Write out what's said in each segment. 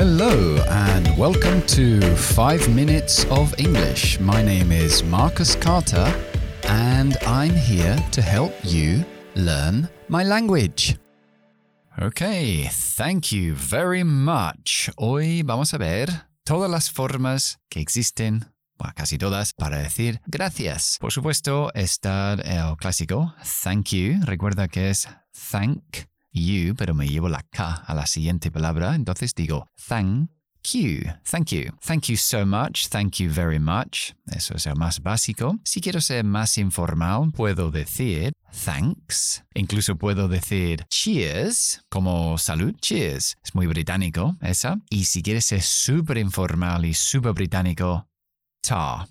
Hello, and welcome to 5 Minutes of English. My name is Marcus Carter, and I'm here to help you learn my language. Okay, thank you very much. Hoy vamos a ver todas las formas que existen bueno, casi todas, para decir gracias. Por supuesto, está el eh, clásico thank you. Recuerda que es thank you, pero me llevo la K a la siguiente palabra, entonces digo thank you, thank you, thank you so much, thank you very much. Eso es el más básico. Si quiero ser más informal, puedo decir thanks. Incluso puedo decir cheers, como salud, cheers. Es muy británico esa. Y si quieres ser súper informal y súper británico, ta.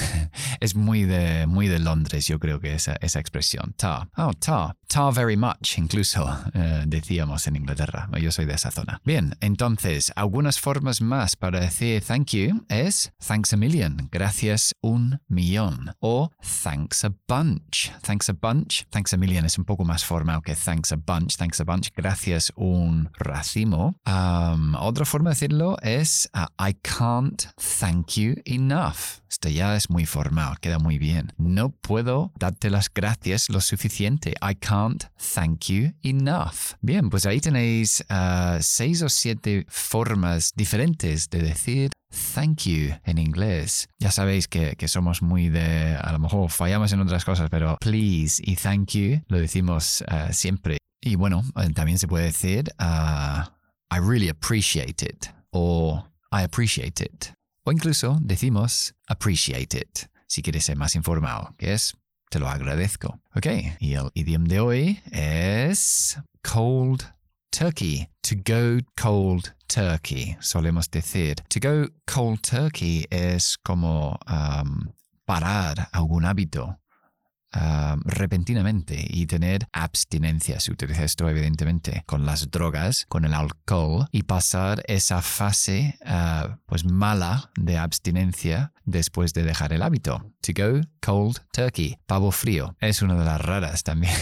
es muy de, muy de Londres, yo creo que esa, esa expresión. Ta. Oh, ta. Ta very much, incluso eh, decíamos en Inglaterra. Yo soy de esa zona. Bien, entonces, algunas formas más para decir thank you es thanks a million, gracias un millón. O thanks a bunch. Thanks a bunch, thanks a million es un poco más formal que thanks a bunch. Thanks a bunch, gracias un racimo. otra forma de decirlo es uh, I can't thank you enough. Esto ya es muy formal, queda muy bien. No puedo darte las gracias lo suficiente. I can't thank you enough. Bien, pues ahí tenéis uh, seis o siete formas diferentes de decir thank you en inglés. Ya sabéis que, que, somos muy de, a lo mejor fallamos en otras cosas, pero please y thank you lo decimos uh, siempre. Y bueno, eh, también se puede decir uh, I really appreciate it o I appreciate it. O incluso decimos appreciate it, si quieres ser más informal, que es te lo agradezco. Ok, y el idioma de hoy es cold turkey. To go cold turkey, solemos decir. To go cold turkey es como um, parar algún hábito repentinamente y tener abstinencia. Se utiliza esto evidentemente con las drogas, con el alcohol y pasar esa fase ah, pues mala de abstinencia después de dejar el hábito. To go cold turkey, pavo frío. Es una de las raras también.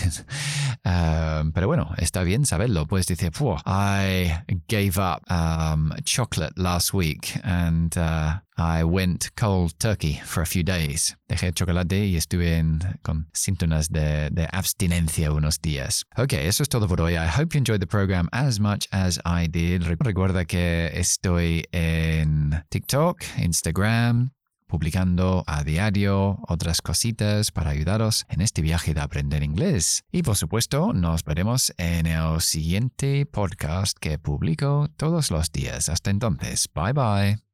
pero bueno, está bien saberlo. Puedes decir, I gave up um, chocolate last week and uh, I went cold turkey for a few days. Dejé el chocolate y estuve en, con síntomas de, de, abstinencia unos días. Ok, eso es todo por hoy. I hope you enjoyed the program as much as I did. Recuerda que estoy en TikTok, Instagram, publicando a diario otras cositas para ayudaros en este viaje de aprender inglés. Y por supuesto, nos veremos en el siguiente podcast que publico todos los días. Hasta entonces, bye bye.